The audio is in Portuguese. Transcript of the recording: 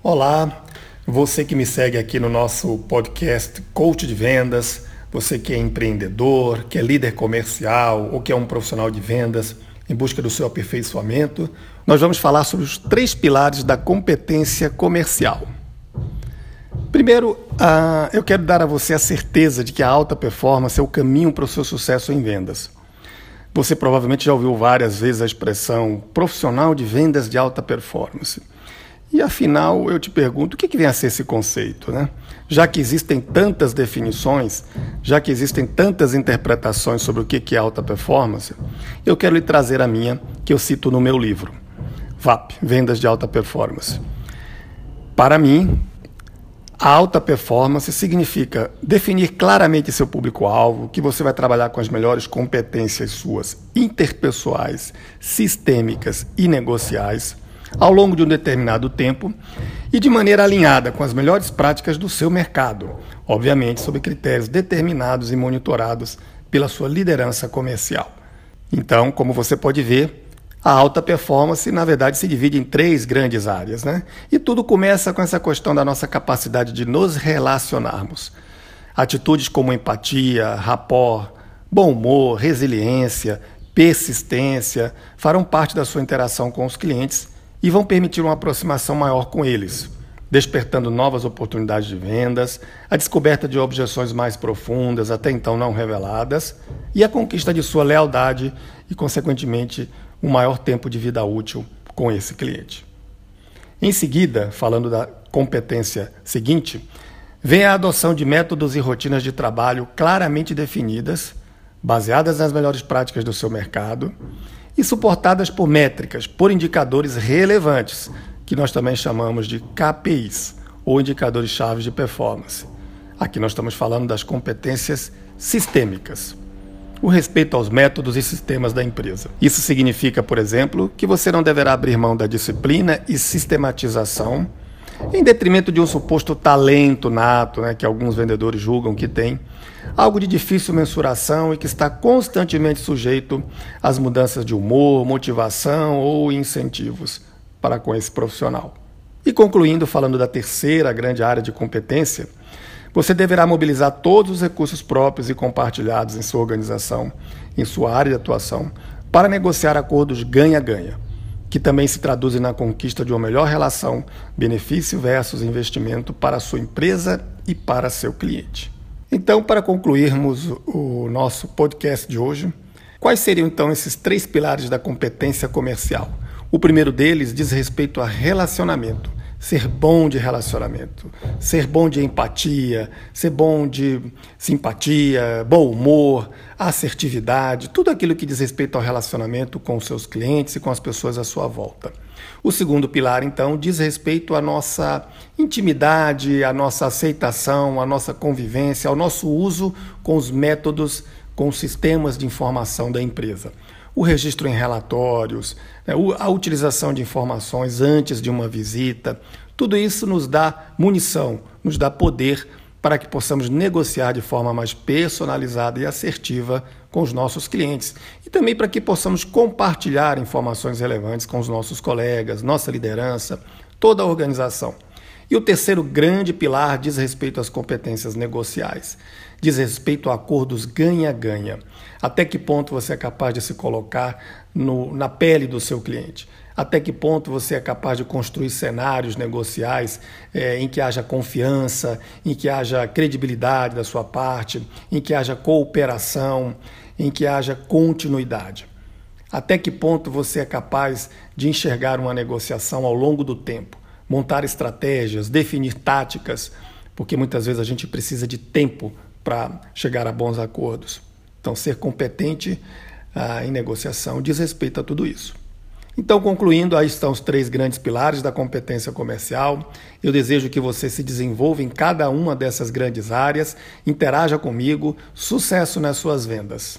Olá, você que me segue aqui no nosso podcast Coach de Vendas, você que é empreendedor, que é líder comercial ou que é um profissional de vendas em busca do seu aperfeiçoamento, nós vamos falar sobre os três pilares da competência comercial. Primeiro, uh, eu quero dar a você a certeza de que a alta performance é o caminho para o seu sucesso em vendas. Você provavelmente já ouviu várias vezes a expressão profissional de vendas de alta performance. E afinal, eu te pergunto, o que, que vem a ser esse conceito? Né? Já que existem tantas definições, já que existem tantas interpretações sobre o que, que é alta performance, eu quero lhe trazer a minha, que eu cito no meu livro, VAP Vendas de Alta Performance. Para mim, a alta performance significa definir claramente seu público-alvo, que você vai trabalhar com as melhores competências suas interpessoais, sistêmicas e negociais ao longo de um determinado tempo e de maneira alinhada com as melhores práticas do seu mercado, obviamente sob critérios determinados e monitorados pela sua liderança comercial. Então, como você pode ver, a alta performance, na verdade, se divide em três grandes áreas, né? E tudo começa com essa questão da nossa capacidade de nos relacionarmos. Atitudes como empatia, rapport, bom humor, resiliência, persistência farão parte da sua interação com os clientes e vão permitir uma aproximação maior com eles, despertando novas oportunidades de vendas, a descoberta de objeções mais profundas, até então não reveladas, e a conquista de sua lealdade e, consequentemente, um maior tempo de vida útil com esse cliente. Em seguida, falando da competência seguinte, vem a adoção de métodos e rotinas de trabalho claramente definidas, baseadas nas melhores práticas do seu mercado e suportadas por métricas, por indicadores relevantes, que nós também chamamos de KPIs, ou indicadores chaves de performance. Aqui nós estamos falando das competências sistêmicas. O respeito aos métodos e sistemas da empresa. Isso significa, por exemplo, que você não deverá abrir mão da disciplina e sistematização em detrimento de um suposto talento nato, né, que alguns vendedores julgam que tem, algo de difícil mensuração e que está constantemente sujeito às mudanças de humor, motivação ou incentivos para com esse profissional. E concluindo, falando da terceira grande área de competência, você deverá mobilizar todos os recursos próprios e compartilhados em sua organização, em sua área de atuação, para negociar acordos ganha-ganha que também se traduzem na conquista de uma melhor relação benefício versus investimento para a sua empresa e para seu cliente. Então, para concluirmos o nosso podcast de hoje, quais seriam então esses três pilares da competência comercial? O primeiro deles diz respeito a relacionamento ser bom de relacionamento, ser bom de empatia, ser bom de simpatia, bom humor, assertividade, tudo aquilo que diz respeito ao relacionamento com os seus clientes e com as pessoas à sua volta. O segundo pilar, então, diz respeito à nossa intimidade, à nossa aceitação, à nossa convivência, ao nosso uso com os métodos, com os sistemas de informação da empresa o registro em relatórios, né, a utilização de informações antes de uma visita, tudo isso nos dá munição, nos dá poder para que possamos negociar de forma mais personalizada e assertiva com os nossos clientes e também para que possamos compartilhar informações relevantes com os nossos colegas, nossa liderança, toda a organização. E o terceiro grande pilar diz respeito às competências negociais, diz respeito a acordos ganha-ganha. Até que ponto você é capaz de se colocar no, na pele do seu cliente? Até que ponto você é capaz de construir cenários negociais é, em que haja confiança, em que haja credibilidade da sua parte, em que haja cooperação, em que haja continuidade? Até que ponto você é capaz de enxergar uma negociação ao longo do tempo? Montar estratégias, definir táticas, porque muitas vezes a gente precisa de tempo para chegar a bons acordos. Então, ser competente ah, em negociação diz respeito a tudo isso. Então, concluindo, aí estão os três grandes pilares da competência comercial. Eu desejo que você se desenvolva em cada uma dessas grandes áreas, interaja comigo, sucesso nas suas vendas.